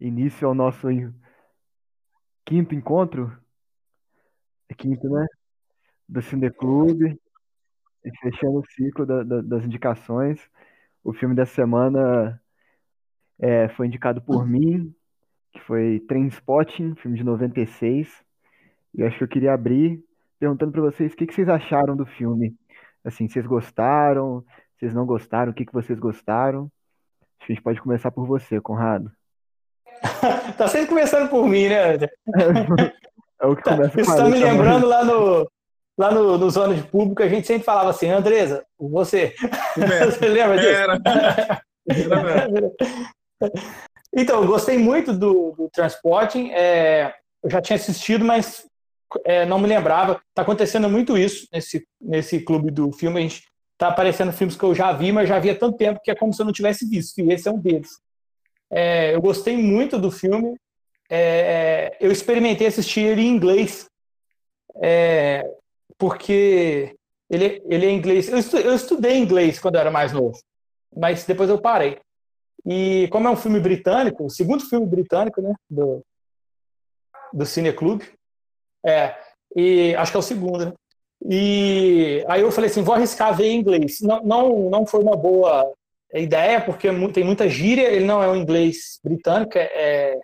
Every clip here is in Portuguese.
início ao nosso quinto encontro. É quinto, né? Do Cineclube. E fechando o ciclo da- da- das indicações. O filme da semana é, foi indicado por mim, que foi Trainspotting, filme de 96. E acho que eu queria abrir perguntando para vocês o que que vocês acharam do filme. Assim, vocês gostaram? Vocês não gostaram? O que que vocês gostaram? Acho que a gente pode começar por você, Conrado. Tá sempre começando por mim, né? André? É o que começa Isso com a tá me letra, lembrando lá no, lá no, no Zona de Público, a gente sempre falava assim, Andresa, você. Você lembra disso? Era. Então, eu gostei muito do, do Transporting. É, eu já tinha assistido, mas é, não me lembrava. Tá acontecendo muito isso nesse, nesse clube do filme. A gente tá aparecendo filmes que eu já vi, mas já vi há tanto tempo que é como se eu não tivesse visto. E esse é um deles. É, eu gostei muito do filme. É, eu experimentei assistir ele em inglês, é, porque ele, ele é inglês. Eu, estu, eu estudei inglês quando eu era mais novo, mas depois eu parei. E como é um filme britânico, o segundo filme britânico, né, do, do Cine Club, é, e acho que é o segundo, né? E aí eu falei assim, vou arriscar ver em inglês. Não, não, não foi uma boa ideia, porque tem muita gíria, ele não é um inglês britânico, é, é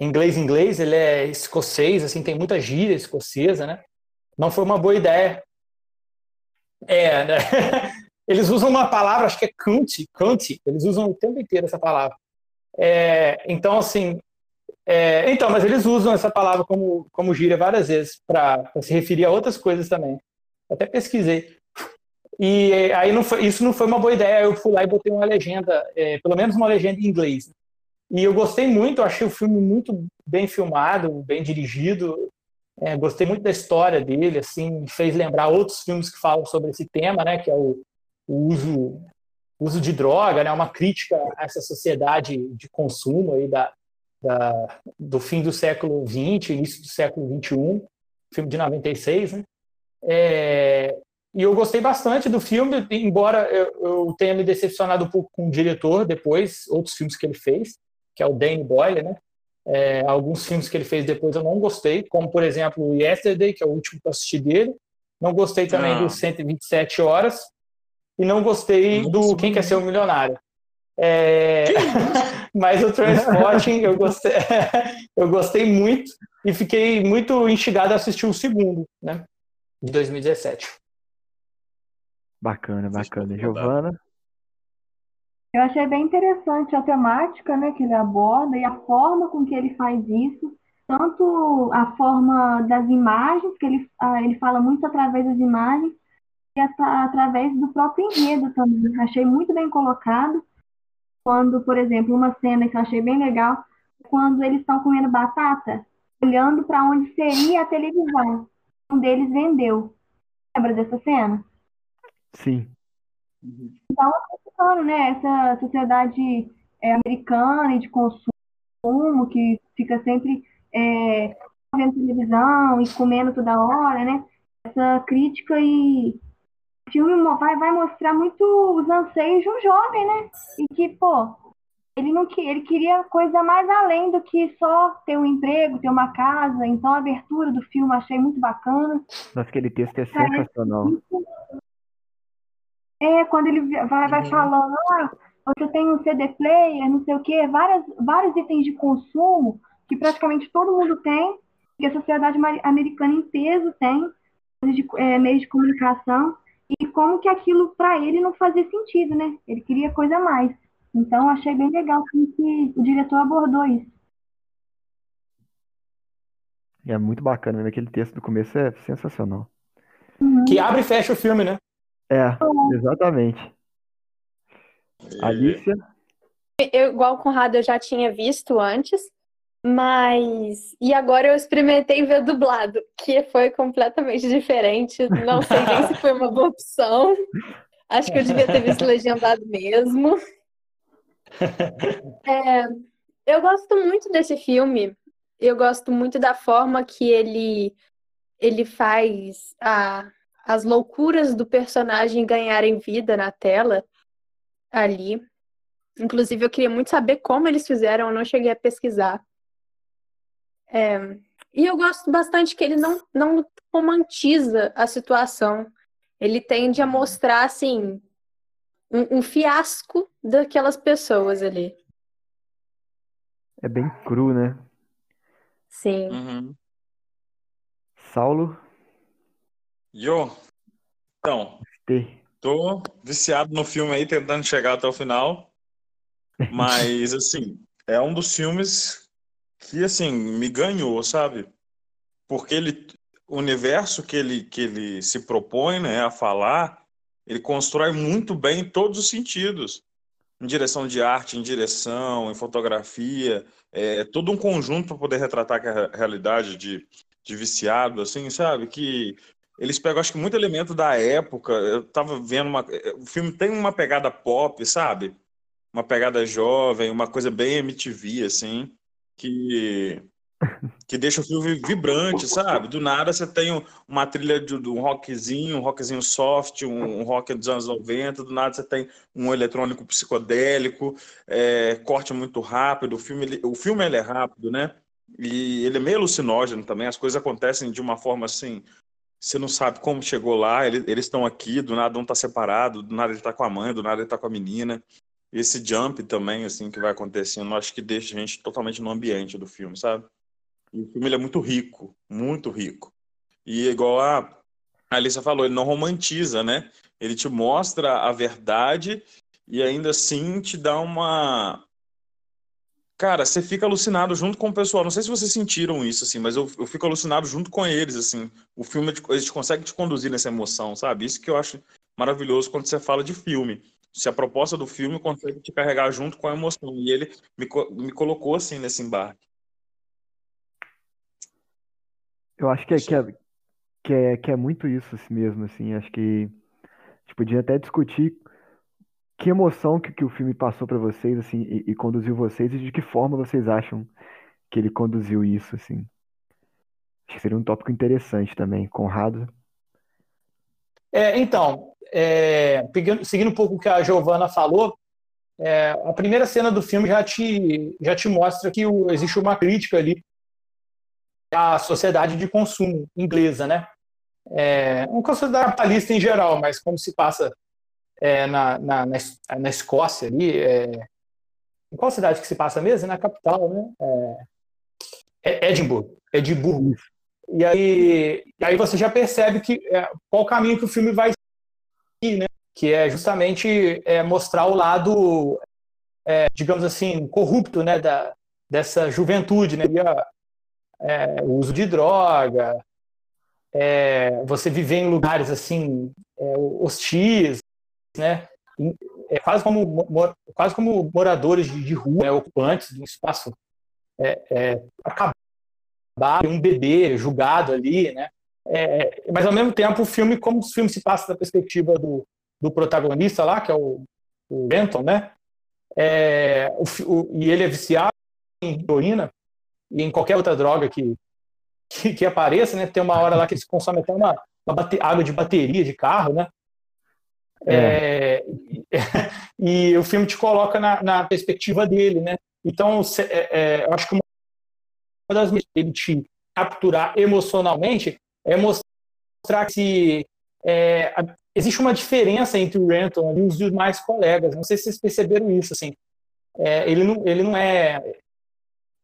inglês inglês, ele é escocês, assim, tem muita gíria escocesa, né? Não foi uma boa ideia. É, né? Eles usam uma palavra, acho que é cunt, cunt, eles usam o tempo inteiro essa palavra. É, então, assim, é, então, mas eles usam essa palavra como, como gíria várias vezes para se referir a outras coisas também. Até pesquisei. E aí não foi, isso não foi uma boa ideia. Eu fui lá e botei uma legenda, é, pelo menos uma legenda em inglês. E eu gostei muito, achei o filme muito bem filmado, bem dirigido. É, gostei muito da história dele, assim, fez lembrar outros filmes que falam sobre esse tema, né, que é o, o uso, uso de droga, né, uma crítica a essa sociedade de consumo aí da, da, do fim do século XX, início do século XXI, filme de 96, né? É, e eu gostei bastante do filme, embora eu, tenha me decepcionado um pouco com o diretor depois, outros filmes que ele fez, que é o Danny Boyle, né? É, alguns filmes que ele fez depois eu não gostei, como por exemplo Yesterday, que é o último que eu assisti dele. Não gostei também Ah. do 127 Horas. E não gostei Nossa, do Quem Quer Ser um Milionário. É, Mas o Transporting eu gostei, eu gostei muito e fiquei muito instigado a assistir o segundo, né? De 2017. Bacana, bacana. Giovana? Eu achei bem interessante a temática, né, que ele aborda e a forma com que ele faz isso, tanto a forma das imagens, que ele, ah, ele fala muito através das imagens, e através do próprio enredo também. Achei muito bem colocado. Quando, por exemplo, uma cena que eu achei bem legal, quando eles estão comendo batata, olhando para onde seria a televisão. Um deles vendeu. Lembra dessa cena? Sim. falando, né? Essa sociedade é, americana e de consumo que fica sempre é, vendo televisão e comendo toda hora, né? Essa crítica e o filme vai, vai mostrar muito os anseios de um jovem, né? E que, pô, ele não ele queria coisa mais além do que só ter um emprego, ter uma casa. Então a abertura do filme achei muito bacana. Nossa, aquele texto é sensacional. É, quando ele vai, vai Uhum. falando, ah, você tem um CD player, não sei o quê, várias, vários itens de consumo que praticamente todo mundo tem, que a sociedade americana em peso tem, de, é, meios de comunicação, e como que aquilo para ele não fazia sentido, né? Ele queria coisa a mais. Então, achei bem legal como que o diretor abordou isso. É muito bacana, né? Aquele texto do começo é sensacional. Que abre e fecha o filme, né? É, exatamente. Alicia? Eu, igual o Conrado, eu já tinha visto antes, mas. E agora eu experimentei ver dublado, que foi completamente diferente. Não sei nem se foi uma boa opção. Acho que eu devia ter visto legendado mesmo. É, eu gosto muito desse filme. Eu gosto muito da forma que ele, ele faz a, as loucuras do personagem ganharem vida na tela ali. Inclusive, eu queria muito saber como eles fizeram, eu não cheguei a pesquisar. É, e eu gosto bastante que ele não, não romantiza a situação. Ele tende a mostrar, assim, um, um fiasco daquelas pessoas ali. É bem cru, né? Sim. Uhum. Saulo, Yo, então, tô viciado no filme aí, tentando chegar até o final. Mas, assim, é um dos filmes que, assim, me ganhou, sabe? Porque ele, o universo que ele, que ele se propõe, né, a falar, ele constrói muito bem em todos os sentidos. Em direção de arte, em direção, em fotografia, é todo um conjunto para poder retratar a realidade de, de viciado, assim, sabe? Que eles pegam, acho que, muito elemento da época. Eu tava vendo uma. O filme tem uma pegada pop, sabe? Uma pegada jovem, uma coisa bem MTV, assim, que. Que deixa o filme vibrante, sabe? Do nada você tem uma trilha de, de um rockzinho, um rockzinho soft, um, um, rock dos anos 90, do nada você tem um eletrônico psicodélico, é, corte muito rápido, o filme, ele, o filme ele é rápido, né? E ele é meio alucinógeno também, as coisas acontecem de uma forma assim, você não sabe como chegou lá, ele, eles estão aqui, do nada um está separado, do nada ele está com a mãe, do nada ele está com a menina. Esse jump também, assim, que vai acontecendo, acho que deixa a gente totalmente no ambiente do filme, sabe? E o filme é muito rico, muito rico. E igual a Alissa falou, ele não romantiza, né? Ele te mostra a verdade e ainda assim te dá uma, Cara, você fica alucinado junto com o pessoal. Não sei se vocês sentiram isso, assim, mas eu, eu fico alucinado junto com eles, assim. O filme, eles conseguem te conduzir nessa emoção, sabe? Isso que eu acho maravilhoso quando você fala de filme. Se a proposta do filme consegue te carregar junto com a emoção. E ele me, me colocou, assim, nesse embarque. Eu acho que é, que é, que é, que é muito isso assim mesmo, assim. Acho que a gente podia até discutir que emoção que, que o filme passou para vocês, assim, e, e, conduziu vocês, e de que forma vocês acham que ele conduziu isso, assim? Acho que seria um tópico interessante também. Conrado? É, então, é, pegando, seguindo um pouco o que a Giovana falou, é, a primeira cena do filme já te, já te mostra que o, existe uma crítica ali à sociedade de consumo inglesa, né? É, uma sociedade capitalista em geral, mas como se passa é, na, na, na, Escócia ali. É, em qual cidade que se passa mesmo? Na capital, né? É, é Edimburgo. Edimburgo. E aí, e aí você já percebe que é, qual o caminho que o filme vai seguir, né? Que é justamente é, mostrar o lado, é, digamos assim, corrupto, né? Da, dessa juventude, né? É, o uso de droga, é, você viver em lugares assim é, hostis, né? É quase como, quase como moradores de, rua, né, ocupantes de um espaço é, é, acabar um bebê julgado ali, né? É, mas ao mesmo tempo o filme, como o filme se passa da perspectiva do, do protagonista lá, que é o, o Benton, né? É, o, o, e ele é viciado em heroína e em qualquer outra droga que, que, que, apareça, né? Tem uma hora lá que eles consomem até uma, uma água de bateria de carro, né? É. É, e o filme te coloca na, na perspectiva dele, né? Então, é, é, eu acho que uma das maneiras ele te capturar emocionalmente é mostrar que é, existe uma diferença entre o Renton e os demais colegas. Não sei se vocês perceberam isso, assim. É, ele, não, ele não é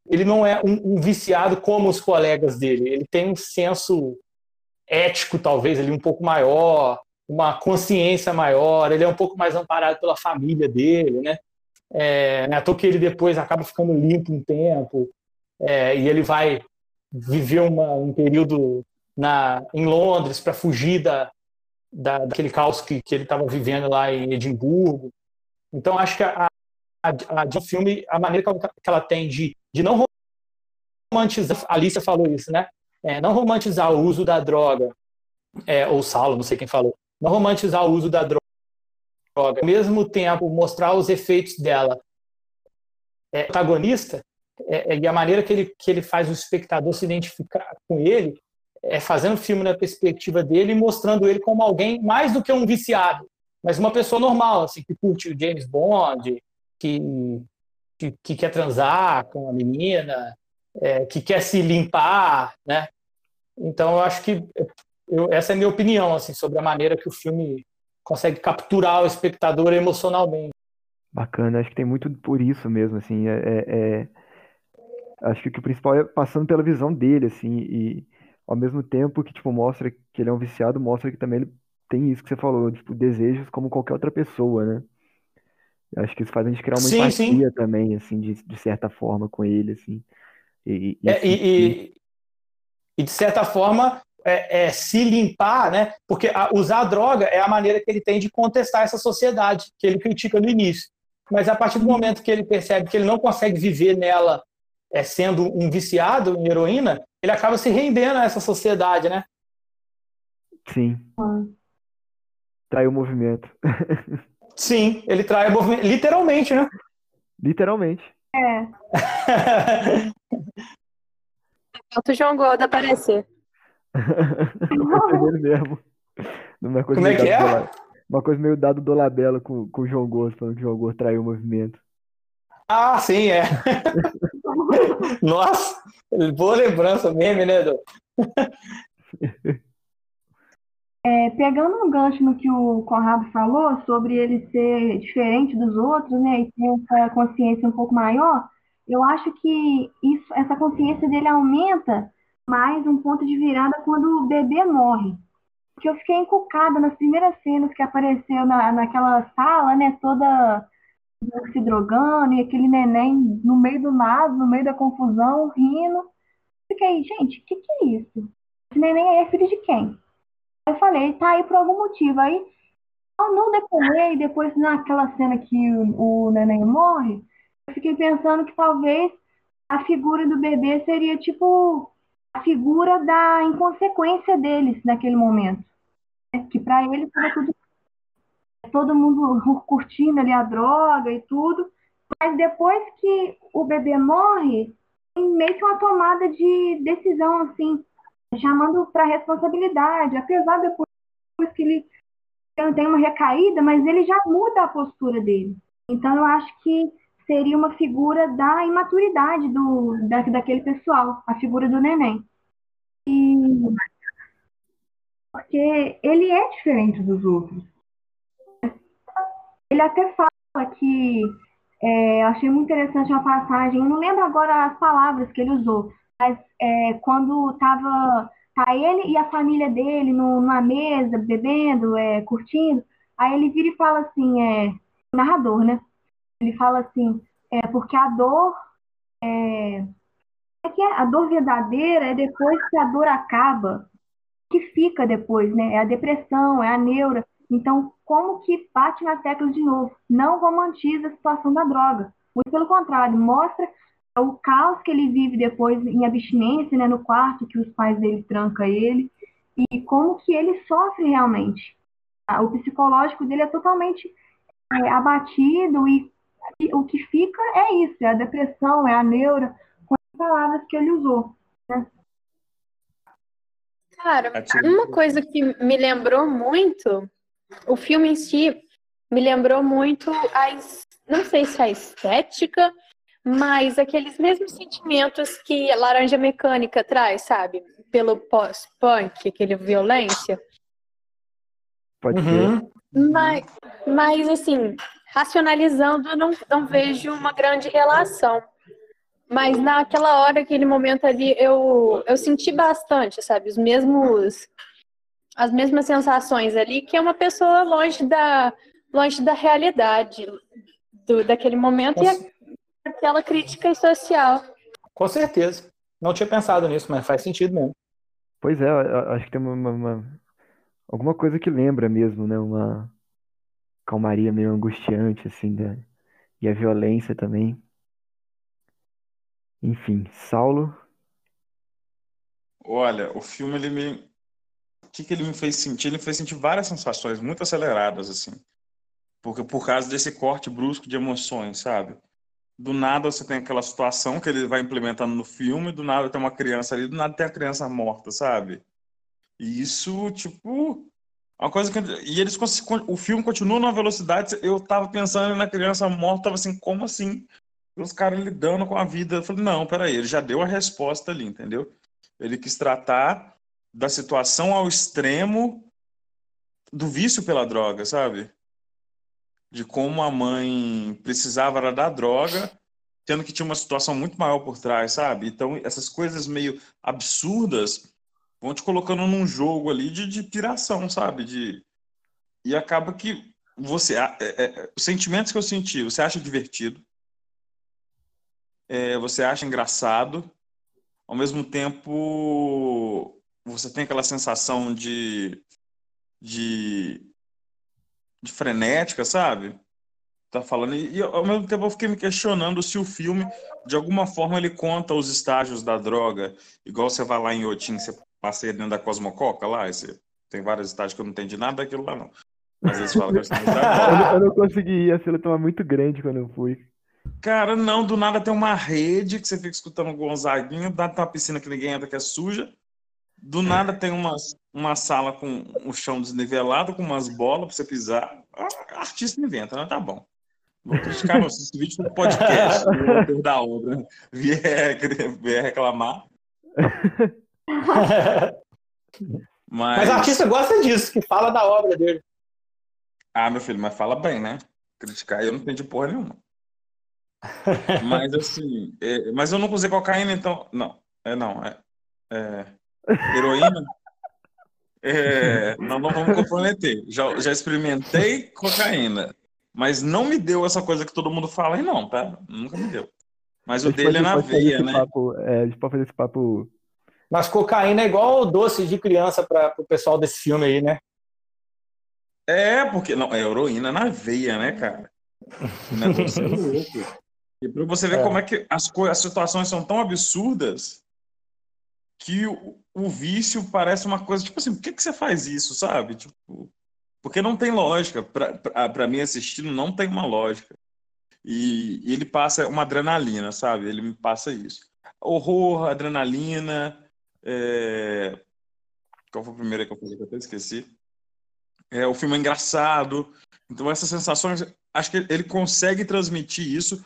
ele não é um, um, viciado como os colegas dele. Ele tem um senso ético, talvez, ali um pouco maior uma consciência maior, ele é um pouco mais amparado pela família dele, né? É, né, que ele depois acaba ficando limpo um tempo é, e ele vai viver uma, um período na, em Londres para fugir da, da, daquele caos que, que ele estava vivendo lá em Edimburgo. Então, acho que a, a, a, a filme, a maneira que ela, que ela tem de, de não romantizar, a Alicia falou isso, né? É, não romantizar o uso da droga, é, ou Saulo, não sei quem falou, não romantizar o uso da droga, ao mesmo tempo mostrar os efeitos dela. É, protagonista é, é, e a maneira que ele, que ele faz o espectador se identificar com ele é fazendo o filme na perspectiva dele e mostrando ele como alguém mais do que um viciado, mas uma pessoa normal, assim, que curte o James Bond, que, que, que quer transar com a menina, é, que quer se limpar, né? Então, eu acho que eu, essa é a minha opinião assim, sobre a maneira que o filme consegue capturar o espectador emocionalmente. Bacana, acho que tem muito por isso mesmo, assim, é, é, é... acho que o principal é passando pela visão dele, assim, e ao mesmo tempo que, tipo, mostra que ele é um viciado, mostra que também ele tem isso que você falou, tipo, desejos como qualquer outra pessoa, né? Acho que isso faz a gente criar uma sim, empatia sim. também, assim, de, de certa forma com ele, assim. E, e, é, e, e, de certa forma, é, é, se limpar, né? Porque a, usar a droga é a maneira que ele tem de contestar essa sociedade que ele critica no início. Mas a partir do momento que ele percebe que ele não consegue viver nela é, sendo um viciado em heroína, ele acaba se rendendo a essa sociedade, né? Sim. Trai o movimento. Sim, ele trai o movimento, literalmente, né? Literalmente. É. Falta o João Gordo aparecer. é ele mesmo. Uma coisa Como é que é? Uma coisa meio dado do Labela com, com o João Gordo, falando que o João Gordo traiu o movimento. Ah, sim, é. Nossa, boa lembrança, meme, né, Edu? É, pegando um gancho no que o Conrado falou sobre ele ser diferente dos outros, né, e ter essa consciência um pouco maior, eu acho que isso, essa consciência dele aumenta mais um ponto de virada quando o bebê morre. Porque eu fiquei encucada nas primeiras cenas que apareceu na, naquela sala, né, toda se drogando, e aquele neném no meio do nada, no meio da confusão, rindo. Fiquei, gente, o que, que é isso? Esse neném é filho de quem? Eu falei, tá aí por algum motivo. Aí, no decorrer, e depois naquela cena que o, o neném morre, eu fiquei pensando que talvez a figura do bebê seria tipo a figura da inconsequência deles naquele momento. Que para eles era tudo todo mundo curtindo ali a droga e tudo, mas depois que o bebê morre, tem meio que uma tomada de decisão assim, chamando para responsabilidade, apesar depois que ele tem uma recaída, mas ele já muda a postura dele. Então eu acho que seria uma figura da imaturidade do, da, daquele pessoal, a figura do neném. E porque ele é diferente dos outros. Ele até fala que é, achei muito interessante uma passagem, não lembro agora as palavras que ele usou, mas é, quando estava tá ele e a família dele numa mesa, bebendo, é, curtindo, aí ele vira e fala assim, é, narrador, né? Ele fala assim, é porque a dor é, é que a dor verdadeira é depois que a dor acaba, que fica depois, né? É a depressão, é a neura. Então, como que bate na tecla de novo? Não romantiza a situação da droga. Muito pelo contrário, mostra o caos que ele vive depois em abstinência, né, no quarto que os pais dele trancam ele, e como que ele sofre realmente. O psicológico dele é totalmente é, abatido e o que fica é isso, é a depressão, é a neura, com as palavras que ele usou. Né? Cara, uma coisa que me lembrou muito, o filme em si me lembrou muito a, não sei se a estética, mas aqueles mesmos sentimentos que a Laranja Mecânica traz, sabe? Pelo pós-punk, aquele violência. Pode uhum. ser. Mas, mas, assim, racionalizando, eu não, não vejo uma grande relação. Mas naquela hora, aquele momento ali, eu, eu senti bastante, sabe? Os mesmos, as mesmas sensações ali, que é uma pessoa longe da, longe da realidade do, daquele momento Nossa. e aquela crítica social. Com certeza. Não tinha pensado nisso, mas faz sentido mesmo. Pois é, acho que tem uma, uma, alguma coisa que lembra mesmo, né? Uma calmaria meio angustiante, assim, né? e a violência também. Enfim, Saulo. Olha, o filme ele me, o que que ele me fez sentir? Ele me fez sentir várias sensações muito aceleradas, assim, porque por causa desse corte brusco de emoções, sabe? do nada você tem aquela situação que ele vai implementando no filme, do nada tem uma criança ali, do nada tem a criança morta, sabe? E isso, tipo, Uma coisa que. E eles o filme continua numa velocidade. Eu tava pensando na criança morta, tava assim, como assim? Os caras lidando com a vida. Eu falei, não, peraí, ele já deu a resposta ali, entendeu? Ele quis tratar da situação ao extremo do vício pela droga, sabe? De como a mãe precisava da droga, tendo que tinha uma situação muito maior por trás, sabe? Então, essas coisas meio absurdas vão te colocando num jogo ali de, de piração, sabe? De... E acaba que você. É, é, os sentimentos que eu senti, você acha divertido, é, você acha engraçado, ao mesmo tempo você tem aquela sensação de, de, de frenética, sabe? Tá falando. E, e, ao mesmo tempo eu fiquei me questionando se o filme, de alguma forma, ele conta os estágios da droga, igual você vai lá em Otim, você passei dentro da Cosmococa lá, esse, tem vários estágios que eu não entendi nada daquilo lá, não. Mas eles falam que eu, eu, não, consegui ir, a fila estava muito grande quando eu fui. Cara, não, do nada tem uma rede que você fica escutando o Gonzaguinho, tem uma piscina que ninguém entra que é suja, do nada tem uma, uma sala com o chão desnivelado, com umas bolas para você pisar. A artista inventa, né? Tá bom. Vou criticar, não. Esse vídeo for podcast, o da obra vier, vier reclamar. mas... mas o artista gosta disso, que fala da obra dele. Ah, meu filho, mas fala bem, né? Criticar eu não entendi porra nenhuma. mas assim, é, mas eu nunca usei cocaína, então. Não, é não, é. é heroína. É, não, não vamos comprometer. Já, já experimentei cocaína, mas não me deu essa coisa que todo mundo fala aí, não, tá? Nunca me deu. Mas o dele é na veia, né? Papo, é, a gente pode fazer esse papo mas cocaína é igual doce de criança para o pessoal desse filme aí, né? É, porque não, é heroína na veia, né, cara? E para você ver é. como é que as, as situações são tão absurdas que o, o, vício parece uma coisa, tipo assim, por que, que você faz isso, sabe? Tipo, porque não tem lógica. Para mim, assistindo, não tem uma lógica. E, e, ele passa uma adrenalina, sabe? Ele me passa isso. Horror, adrenalina, é... Qual foi o primeiro que eu falei que eu até esqueci? É, o filme é engraçado. Então, essas sensações, acho que ele consegue transmitir isso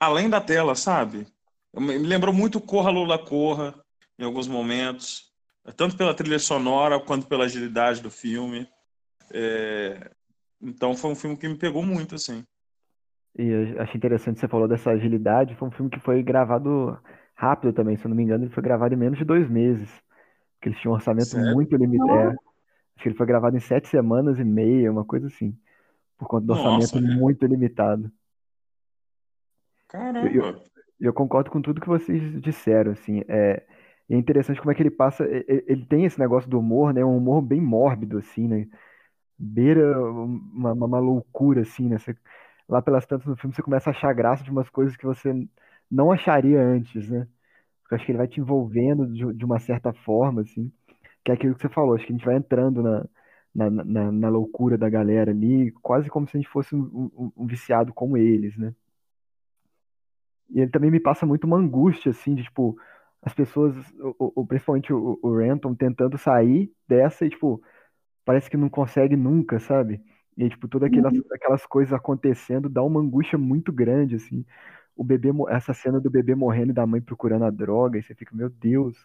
além da tela, sabe? Me lembrou muito Corra Lula Corra, em alguns momentos, tanto pela trilha sonora quanto pela agilidade do filme. É... Então, foi um filme que me pegou muito, assim. E achei interessante você falou dessa agilidade. Foi um filme que foi gravado rápido também, se eu não me engano, ele foi gravado em menos de dois meses. Porque eles tinham um orçamento Sério? muito limitado. É, acho que ele foi gravado em sete semanas e meia, uma coisa assim. Por conta do orçamento Nossa, muito limitado. Caramba! Eu, eu, concordo com tudo que vocês disseram, assim. É, é interessante como é que ele passa. Ele tem esse negócio do humor, né? Um humor bem mórbido, assim, né? Beira uma, uma loucura, assim, né? Você, lá pelas tantas no filme você começa a achar graça de umas coisas que você não acharia antes, né? Porque eu acho que ele vai te envolvendo de, de uma certa forma, assim, que é aquilo que você falou, acho que a gente vai entrando na, na, na, na loucura da galera ali, quase como se a gente fosse um, um, um, viciado como eles, né? E ele também me passa muito uma angústia, assim, de, tipo, as pessoas, o, o, principalmente o, o Renton, tentando sair dessa e, tipo, parece que não consegue nunca, sabe? E tipo, todas aquelas, uhum. aquelas coisas acontecendo dá uma angústia muito grande, assim o bebê, essa cena do bebê morrendo e da mãe procurando a droga, e você fica, meu Deus,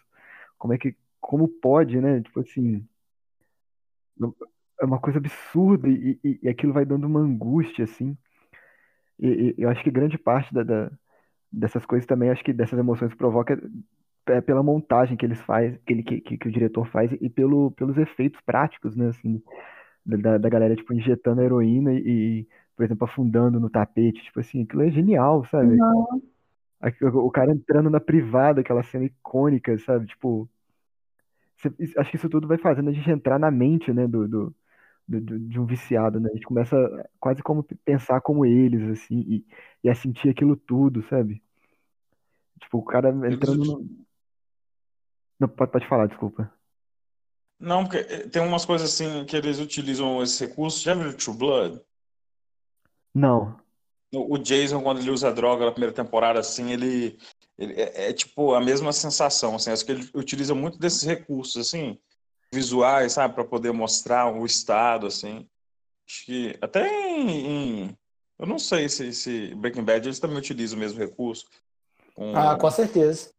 como é que, como pode, né? Tipo assim, é uma coisa absurda e, e, e aquilo vai dando uma angústia, assim. E, e eu acho que grande parte da, da, dessas coisas também, acho que dessas emoções provoca é pela montagem que eles faz, que, ele, que, que, o diretor faz e pelo, pelos efeitos práticos, né, assim, da, da galera, tipo, injetando heroína e, por exemplo, afundando no tapete, tipo assim, aquilo é genial, sabe? Uhum. O cara entrando na privada, aquela cena icônica, sabe? Tipo, acho que isso tudo vai fazendo a gente entrar na mente, né, do, do, do, de um viciado, né? A gente começa quase como pensar como eles, assim, e, e a sentir aquilo tudo, sabe? Tipo, o cara entrando no... Não, pode, pode falar, desculpa. Não, porque eh, tem umas coisas assim que eles utilizam esse recurso. Já viu True Blood? Não. O Jason, quando ele usa droga na primeira temporada, assim, ele, ele é, é, tipo a mesma sensação, assim, acho que ele utiliza muito desses recursos, assim, visuais, sabe, para poder mostrar o estado, assim. Acho que até em, em eu não sei se, se Breaking Bad eles também utilizam o mesmo recurso. Com ah, com certeza.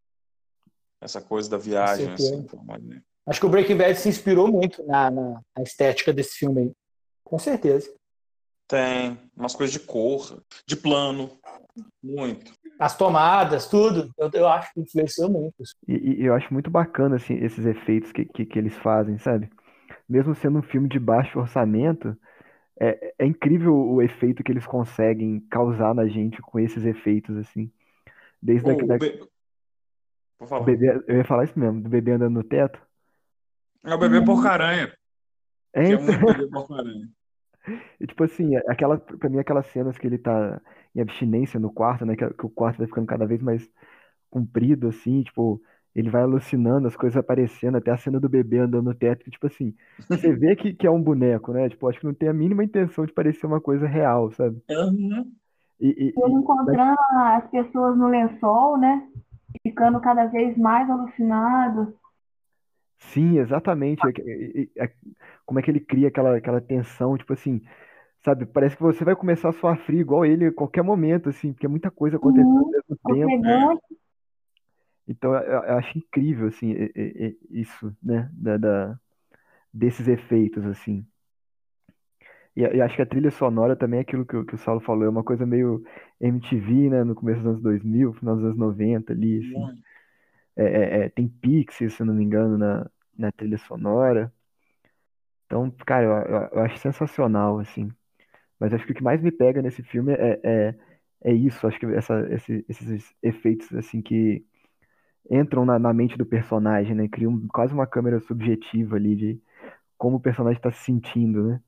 Essa coisa da viagem, assim, Acho que o Breaking Bad se inspirou muito na, na, na estética desse filme aí. Com certeza. Tem umas coisas de cor, de plano, muito. As tomadas, tudo, eu, eu acho que influenciou muito. E, e, eu acho muito bacana assim, esses efeitos que, que, que, eles fazem, sabe? Mesmo sendo um filme de baixo orçamento, é, é incrível o efeito que eles conseguem causar na gente com esses efeitos, assim. Desde oh, da, be... bebê, eu ia falar isso mesmo, do bebê andando no teto. É o bebê porca-aranha. É, então... é um bebê porca-aranha. E, tipo assim, aquela, pra mim, aquelas cenas que ele tá em abstinência no quarto, né? Que, que o quarto vai ficando cada vez mais comprido, assim, tipo, ele vai alucinando, as coisas aparecendo, até a cena do bebê andando no teto, que, tipo assim, você vê que, que é um boneco, né? Tipo, acho que não tem a mínima intenção de parecer uma coisa real, sabe? Uhum. E, e, ele encontrando mas... as pessoas no lençol, né? Ficando cada vez mais alucinado. Sim, exatamente. Como é que ele cria aquela, aquela tensão, tipo assim, sabe? Parece que você vai começar a suar frio igual ele a qualquer momento, assim, porque é muita coisa acontecendo uhum, ao mesmo tempo. Então, eu, eu, acho incrível, assim, isso, né? Da, da, desses efeitos, assim. E, e, acho que a trilha sonora também é aquilo que, que o Saulo falou, é uma coisa meio MTV, né? No começo dos anos 2000, final dos anos 90 ali, assim. É, é, é, tem Pixie, se não me engano, na, na trilha sonora. Então, cara, eu, eu, eu acho sensacional, assim. Mas acho que o que mais me pega nesse filme é, é, é isso, acho que essa, esse, esses efeitos, assim, que entram na, na mente do personagem, né? Criam quase uma câmera subjetiva ali de como o personagem está se sentindo, né?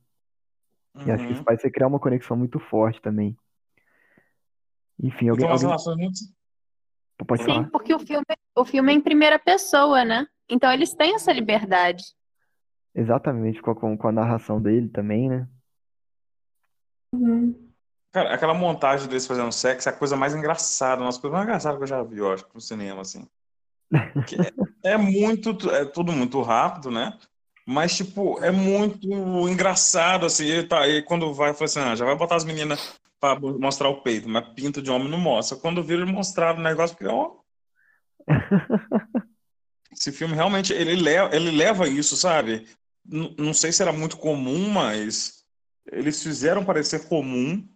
E acho que isso Uhum. faz você criar uma conexão muito forte também. Enfim, alguém, umas alguém pode Sim, falar? porque o filme, o filme é em primeira pessoa, né? Então eles têm essa liberdade. Exatamente, com a, com a narração dele também, né? Uhum. Cara, aquela montagem deles fazendo sexo é a coisa mais engraçada, uma das coisas mais engraçadas que eu já vi, eu acho, no cinema, assim. É, é muito, é tudo muito rápido, né? Mas, tipo, é muito engraçado, assim. Ele tá aí, quando vai, fala assim, ah, já vai botar as meninas pra mostrar o peito, mas pinto de homem não mostra. Quando vira, ele mostrava o negócio, porque, ó. Esse filme realmente, ele leva, ele leva isso, sabe? N não sei se era muito comum, mas eles fizeram parecer comum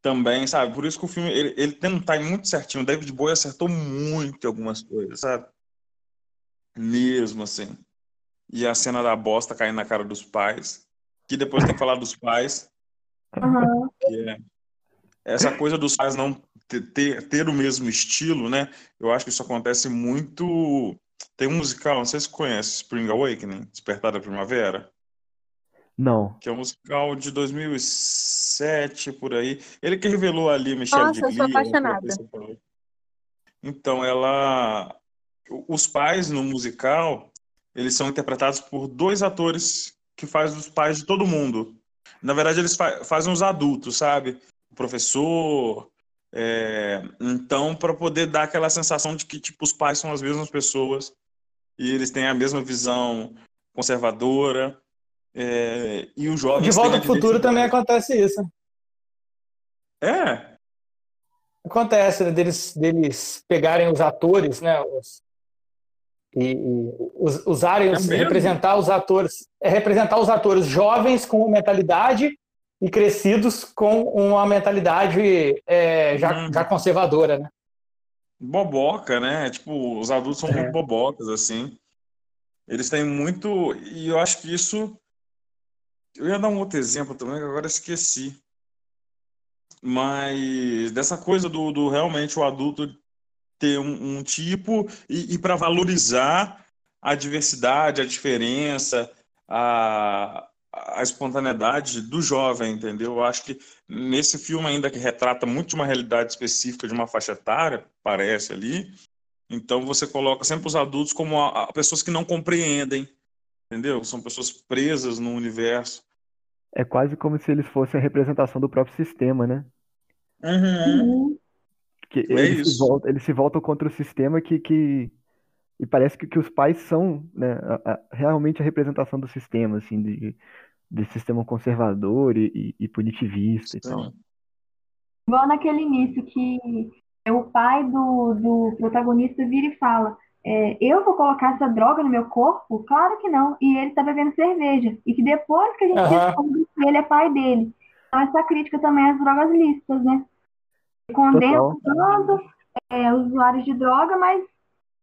também, sabe? Por isso que o filme, ele, ele tem um time muito certinho. O David Bowie acertou muito algumas coisas, sabe? Mesmo, assim. E a cena da bosta caindo na cara dos pais, que depois tem que falar dos pais, Uhum. é essa coisa dos pais não ter, ter, ter o mesmo estilo, né? Eu acho que isso acontece muito. Tem um musical, não sei se você conhece, Spring Awakening, Despertar da Primavera, Não. que é um musical de 2007, por aí. Ele que revelou ali Michelle Nossa, eu sou apaixonada. Então, ela. Os pais no musical, eles são interpretados por dois atores que fazem os pais de todo mundo. Na verdade, eles fa fazem os adultos, sabe? O professor. É, Então, para poder dar aquela sensação de que tipo, os pais são as mesmas pessoas e eles têm a mesma visão conservadora. é, E os De jovens Volta ao Futuro também acontece isso. É, Acontece, né, deles, deles pegarem os atores, né? os- e, e us- usarem, é os- representar os atores, é representar os atores jovens com mentalidade e crescidos com uma mentalidade é, já, Uhum. já conservadora, né? boboca, né? Tipo, os adultos são É. muito bobocas, assim. Eles têm muito. E eu acho que isso. Eu ia dar um outro exemplo também, que agora esqueci. Mas dessa coisa do, do realmente o adulto ter um, um tipo e, e para valorizar a diversidade, a diferença, a, a espontaneidade do jovem, entendeu? Eu acho que nesse filme ainda que retrata muito de uma realidade específica de uma faixa etária, parece ali, então você coloca sempre os adultos como a, a pessoas que não compreendem, entendeu? São pessoas presas no universo. É quase como se eles fossem a representação do próprio sistema, né? Uhum. Uhum. Que É eles se isso. voltam, eles se voltam contra o sistema que, que, E parece que, que os pais são né, a, a, realmente a representação do sistema, assim, de, de sistema conservador e, e, e punitivista e tal. Igual naquele início que o pai do, do protagonista vira e fala: é, Eu vou colocar essa droga no meu corpo? Claro que não. E ele tá bebendo cerveja. E que depois que a gente descobre que ele é pai dele. Então, essa crítica também às drogas lícitas, né? Condena tanto é, usuários de droga, mas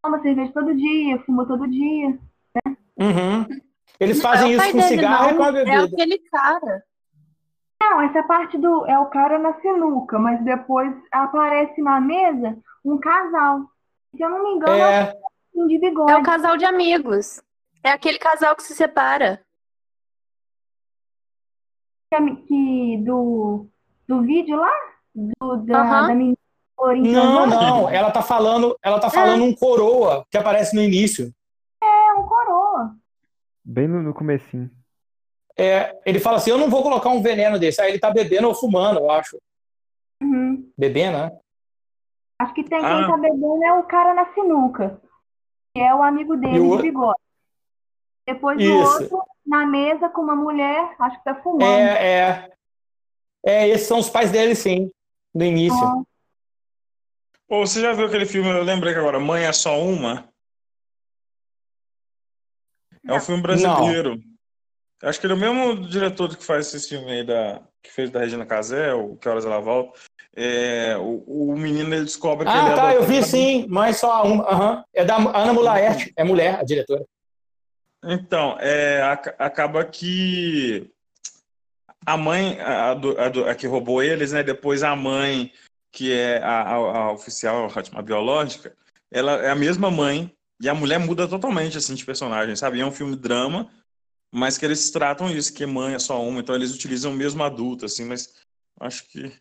toma cerveja todo dia, fuma todo dia. Uhum. Eles Não, fazem é isso com cigarro e com a não. É bebida. aquele cara. Não, essa parte do é o cara na sinuca, mas depois aparece na mesa um casal. Se eu não me engano, é É, um de bigode. É o casal de amigos. É aquele casal que se separa. que, que- do, do vídeo lá? Do, da, Aham. da menina Corinthians não, lá? não. Ela tá falando, ela tá falando um coroa que aparece no início. É um coroa. Bem no, no comecinho. É, ele fala assim: eu não vou colocar um veneno desse. Aí ele tá bebendo ou fumando, eu acho. Uhum. Bebendo, né? Acho que tem Ah. quem tá bebendo é o cara na sinuca, que é o amigo dele o de bigode. Depois o Isso. outro na mesa com uma mulher, acho que tá fumando. É, é. É, esses são os pais dele, sim, no início. Ah, Pô, você já viu aquele filme, eu lembrei que agora, Mãe é Só Uma? É um filme brasileiro. Acho que ele é o mesmo diretor que faz esse filme aí, da, que fez da Regina Casé, o Que Horas Ela Volta. É, o, o menino ele descobre que ele Ah, é tá, eu vi sim, mas só uma. aham. É da Ana Mulaerte, é mulher, a diretora. Então, é, ac- acaba que a mãe, a, a a que roubou eles, né? Depois a mãe, que é a, a- a oficial, a biológica, ela é a mesma mãe e a mulher muda totalmente, assim, de personagem, sabe? E é um filme drama, mas que eles tratam isso, que mãe é só uma, então eles utilizam o mesmo adulto, assim, mas acho que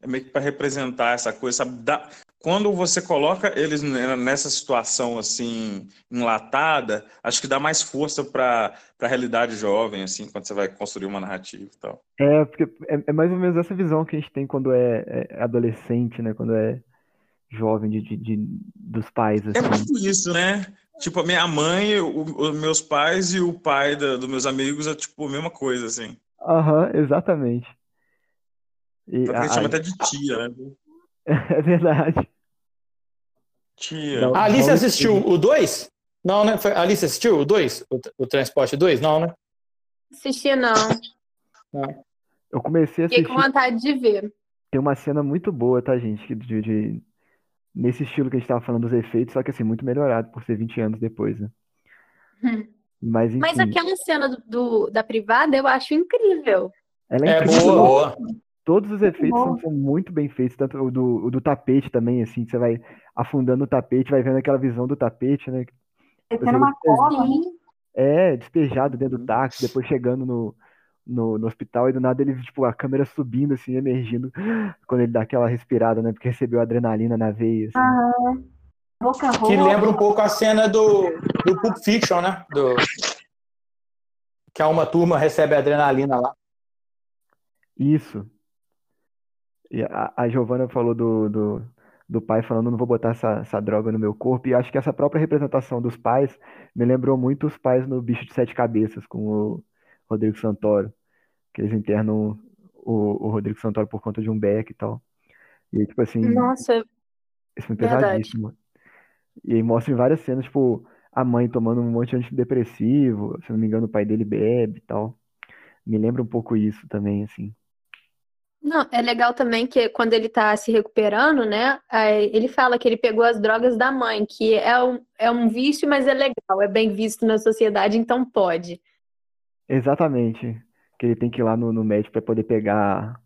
é meio que para representar essa coisa, sabe? Dá- quando você coloca eles ne- nessa situação assim enlatada, acho que dá mais força para a realidade jovem, assim, quando você vai construir uma narrativa e tal. É, porque é, é mais ou menos essa visão que a gente tem quando é, é adolescente, né? Quando é jovem de, de- de- dos pais, É assim. muito isso, né? Tipo, a minha mãe, o- os meus pais e o pai da- dos meus amigos é tipo a mesma coisa, assim. Aham, exatamente. E Tanto que a gente a- chama a- até de tia, né? é verdade. Tia. Não. A Alice Vamos- assistiu o 2? Não, né? Foi- A Alice assistiu o 2? O, o Transporte 2? Não, né? Assistia, não. Eu comecei a Fiquei assistir. com vontade de ver. Tem uma cena muito boa, tá, gente? que De, de- nesse estilo que a gente tava falando dos efeitos, só que assim, muito melhorado por ser 20 anos depois, né? Hum. Mas Mas aquela cena do, do- da privada eu acho incrível. ela é É incrível. boa. Todos os efeitos são, são muito bem feitos, tanto o do, o do tapete também, assim, que você vai afundando o tapete, vai vendo aquela visão do tapete, né? Descendo uma cova, né? É, despejado dentro do táxi, depois chegando no, no, no hospital e do nada ele, tipo, a câmera subindo, assim, emergindo, quando ele dá aquela respirada, né? Porque recebeu adrenalina na veia, assim. Ah, boca Que roxa. lembra um pouco a cena do, do Pulp Fiction, né? Do, que a uma turma recebe adrenalina lá. Isso. E a, a Giovana falou do, do, do pai falando, não vou botar essa, essa droga no meu corpo. E acho que essa própria representação dos pais me lembrou muito os pais no Bicho de Sete Cabeças, com o Rodrigo Santoro. Que eles internam o, o Rodrigo Santoro por conta de um beck e tal. E aí, tipo assim, Nossa, esse filme é verdade. pesadíssimo. E aí mostra em várias cenas, tipo, a mãe tomando um monte de antidepressivo, se não me engano, o pai dele bebe e tal. Me lembra um pouco isso também, assim. Não, é legal também que quando ele tá se recuperando, né? Ele fala que ele pegou as drogas da mãe, que é um, é um vício, mas é legal, é bem visto na sociedade, então pode. Exatamente. Que ele tem que ir lá no, no médico para poder pegar.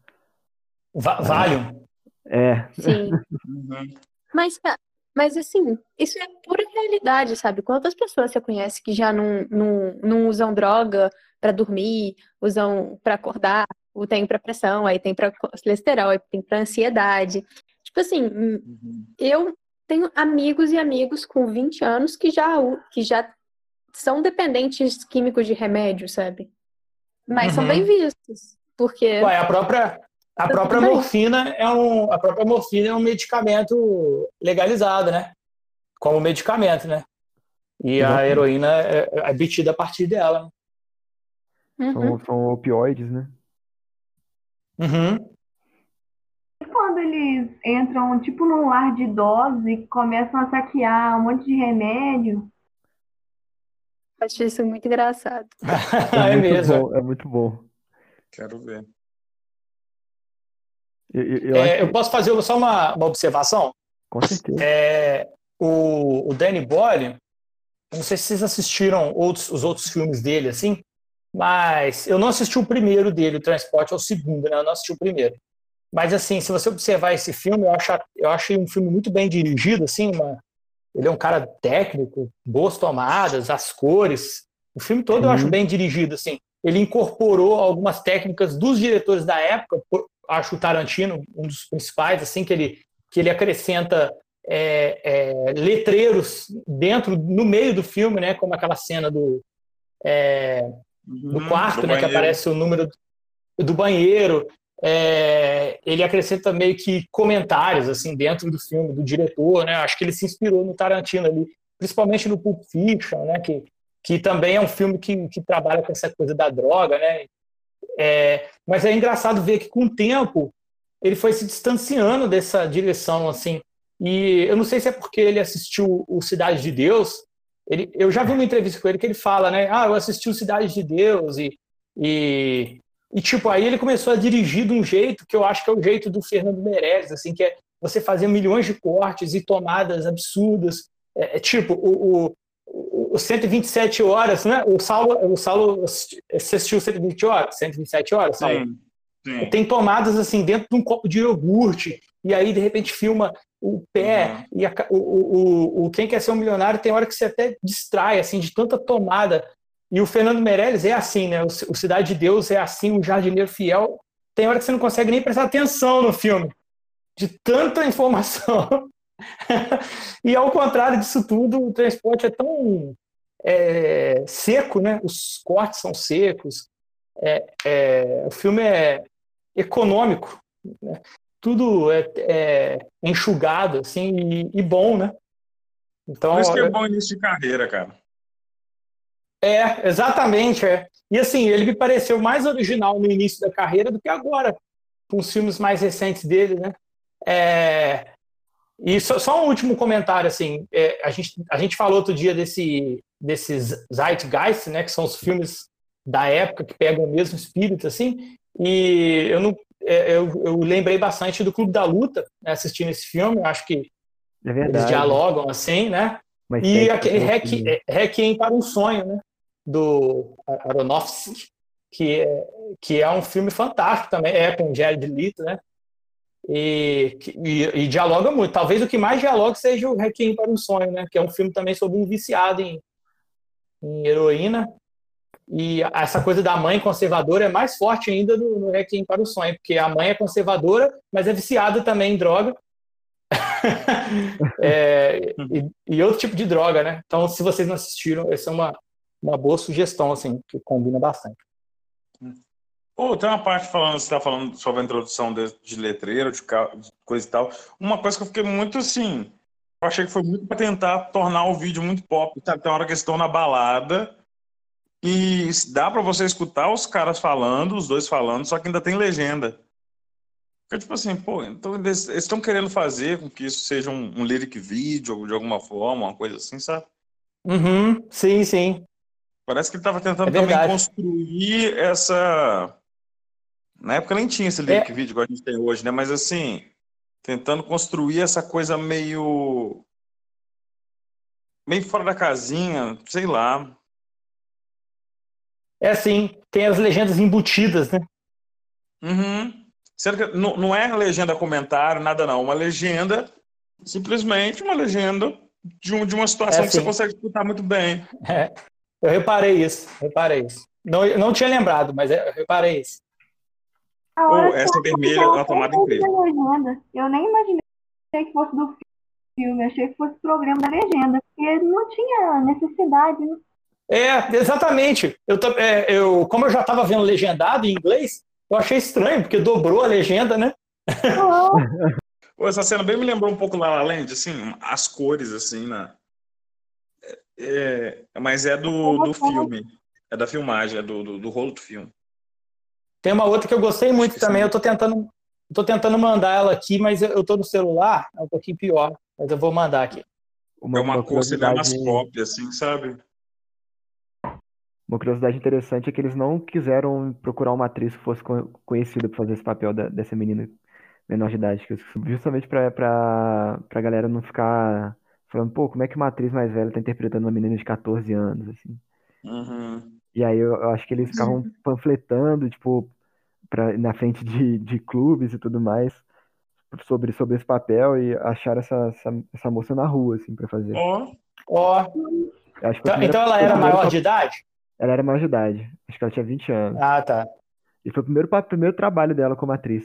Va Valium. É, Sim. Uhum. Mas, ca- mas assim, isso é pura realidade, sabe? Quantas pessoas você conhece que já não, não, não usam droga para dormir, usam para acordar, ou tem para pressão, aí tem para colesterol, aí tem para ansiedade. Tipo assim, hum, Uhum. eu tenho amigos e amigos com 20 anos que já, que já são dependentes químicos de remédio, sabe? Mas são Uhum. bem vistos, porque Ué, a própria, a própria morfina é um, a própria morfina é um medicamento legalizado, né? como medicamento, né? E a heroína é, é obtida a partir dela. Né? Uhum. São, são opioides, né? Uhum. E quando eles entram, tipo, num lar de idosos e começam a saquear um monte de remédio? Acho isso muito engraçado. É, é muito mesmo. Bom, é muito bom. Quero ver. Eu, eu, é, eu posso fazer só uma, uma observação? Com certeza. É, o, o Danny Boyle, não sei se vocês assistiram outros, os outros filmes dele, assim, mas eu não assisti o primeiro dele, o Transporte, é o segundo, né? Eu não assisti o primeiro. Mas, assim, se você observar esse filme, eu, acho, eu achei um filme muito bem dirigido, assim, uma, ele é um cara técnico, boas tomadas, as cores. O filme todo uhum. eu acho bem dirigido, assim. Ele incorporou algumas técnicas dos diretores da época, acho o Tarantino um dos principais, assim, que ele, que ele acrescenta é, é, letreiros dentro, no meio do filme, né? Como aquela cena do, é, do uhum, quarto, do né? Que aparece o número do banheiro. É, ele acrescenta meio que comentários assim dentro do filme do diretor, né? Acho que ele se inspirou no Tarantino ali, principalmente no Pulp Fiction, né? Que, que também é um filme que, que trabalha com essa coisa da droga, né? É, mas é engraçado ver que com o tempo ele foi se distanciando dessa direção assim e eu não sei se é porque ele assistiu o Cidade de Deus. Ele, eu já vi uma entrevista com ele que ele fala, né? Ah, eu assisti o Cidade de Deus e, e, e tipo aí ele começou a dirigir de um jeito que eu acho que é o jeito do Fernando Meirelles, assim, que é você fazer milhões de cortes e tomadas absurdas. É, é tipo o, o, o 127 horas, né? O Saulo, o Saulo assistiu 120 horas, 127 horas, Saulo. Sim, sim. Tem tomadas assim dentro de um copo de iogurte e aí de repente filma o pé uhum. e a, o, o, o, quem quer ser um milionário tem hora que você até distrai assim de tanta tomada. E o Fernando Meirelles é assim né? O, o Cidade de Deus é assim o jardineiro fiel. Tem hora que você não consegue nem prestar atenção no filme. De tanta informação. E ao contrário disso tudo o transporte é tão é, seco né? Os cortes são secos. É, é, o filme é econômico né? Tudo é, é enxugado assim e, e, bom, né? Então, Por isso que é bom início de carreira, cara. É, exatamente. É. E assim, ele me pareceu mais original no início da carreira do que agora, com os filmes mais recentes dele, né? É, e só, só, um último comentário, assim, é, a, gente, a gente falou outro dia desse, desses Zeitgeist, né, que são os filmes da época que pegam o mesmo espírito, assim, e eu não, eu, eu, lembrei bastante do Clube da Luta, né, assistindo esse filme. Acho que é eles dialogam assim, né? Mas e aquele Requiem, é, Requiem para um Sonho, né? Do Aronofsky, que é, que é um filme fantástico também, é com Jared Leto, né? E, e, e, dialoga muito. Talvez o que mais dialoga seja o Requiem para um Sonho, né? Que é um filme também sobre um viciado em, em heroína e essa coisa da mãe conservadora é mais forte ainda no, no Requiem para o Sonho, porque a mãe é conservadora, mas é viciada também em droga. é, e, e, outro tipo de droga, né? Então, se vocês não assistiram, essa é uma, uma boa sugestão, assim, que combina bastante. Oh, tem uma parte falando, você está falando sobre a introdução de, de letreiro, de, de, coisa e tal. Uma coisa que eu fiquei muito assim. Eu achei que foi muito para tentar tornar o vídeo muito pop. Tem uma hora que eles estão na balada e dá para você escutar os caras falando, os dois falando, só que ainda tem legenda. Porque, tipo assim, pô, então eles estão querendo fazer com que isso seja um, um lyric video de alguma forma, uma coisa assim, sabe? Uhum, sim, sim. Parece que ele estava tentando é também construir essa. Na época nem tinha esse lyric é... video igual a gente tem hoje, né? Mas assim, tentando construir essa coisa meio. meio fora da casinha, sei lá. É assim, tem as legendas embutidas, né? Uhum. Sendo que não, não é legenda comentário, nada não. Uma legenda, simplesmente uma legenda de, um, de uma situação é assim. que você consegue escutar muito bem. É. Eu reparei isso, reparei isso. Não, não tinha lembrado, mas eu reparei isso. Oh, essa vermelha é uma tomada incrível. Eu nem imaginei que fosse do filme, achei que fosse programa da legenda, porque não tinha necessidade, né? É, exatamente. Eu, é, eu, como eu já estava vendo legendado em inglês, eu achei estranho, porque dobrou a legenda, né? Pô, essa cena bem me lembrou um pouco La La Land, assim, as cores, assim, na, É, mas é do, do filme. É da filmagem, é do, do, do rolo do filme. Tem uma outra que eu gostei muito que também. Eu tô tentando, tô tentando mandar ela aqui, mas eu, eu tô no celular, é um pouquinho pior. Mas eu vou mandar aqui. é uma, cor curiosidade, cinemascope, assim, sabe? Uma curiosidade interessante é que eles não quiseram procurar uma atriz que fosse co- conhecida por fazer esse papel da- dessa menina menor de idade, que- justamente pra, pra, pra galera não ficar falando, pô, como é que uma atriz mais velha tá interpretando uma menina de 14 anos, assim. Uhum. E aí eu, eu acho que eles ficavam panfletando, tipo, pra, na frente de, de clubes e tudo mais, sobre, sobre esse papel e acharam essa, essa, essa moça na rua, assim, pra fazer. Ó, Ó, então, então ela era maior pa- de idade? Ela era maior de idade. Acho que ela tinha 20 anos. Ah, tá. E foi o primeiro, pa- primeiro trabalho dela como atriz.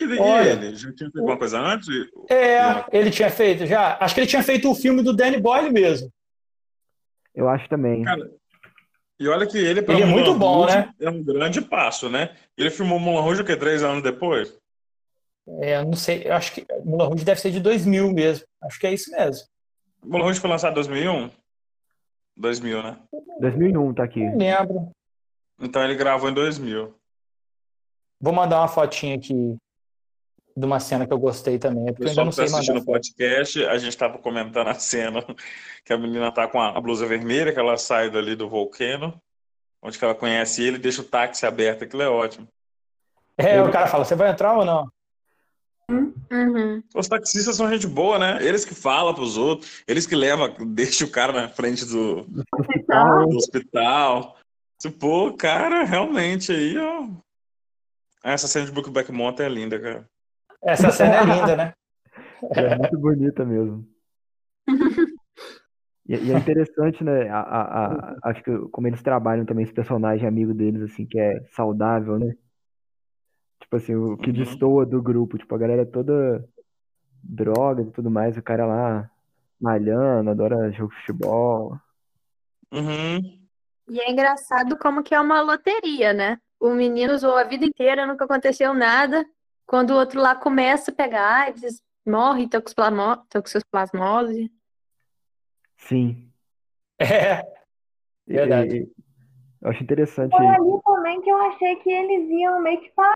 e, Olha. ele? Já tinha feito alguma coisa antes? É, ele tinha feito já. Acho que ele tinha feito o filme do Danny Boyle mesmo. Eu acho também. Cara, E olha que ele, Ele é muito bom, Rouge, né? É um grande passo, né? Ele filmou Moulin Rouge o quê? Três anos depois? É, eu não sei, eu acho que Moulin Rouge deve ser de 2000 mesmo. Acho que é isso mesmo. Moulin Rouge foi lançado em 2001? 2000, né? 2001 tá aqui. Não lembro. Então ele gravou em 2000. Vou mandar uma fotinha aqui de uma cena que eu gostei também. É porque eu ainda pessoal não tá sei assistindo o podcast, a gente estava comentando a cena que a menina tá com a a blusa vermelha, que ela sai dali do volcano, onde que ela conhece ele, deixa o táxi aberto, aquilo é ótimo. É, o cara fala, você vai entrar ou não? Uhum. Os taxistas são gente boa, né? Eles que falam pros outros, eles que levam, deixam o cara na frente do, Hospital. do hospital. Tipo, cara, realmente aí, ó. Essa cena de Brookback Mountain é linda, cara. Essa cena é linda, né? É muito bonita mesmo. E, e é interessante, né? A, a- a- acho que como eles trabalham também esse personagem amigo deles, assim, que é saudável, né? Tipo assim, o que Uhum. destoa do grupo. Tipo, a galera é toda droga e tudo mais, o cara lá malhando, adora jogo de futebol. Uhum. E é engraçado como que é uma loteria, né? O menino usou a vida inteira, nunca aconteceu nada. Quando o outro lá começa a pegar AIDS, morre, toxoplasmose. Sim. É, Verdade. e- eu acho interessante. Foi ali também que eu achei que eles iam meio que parar.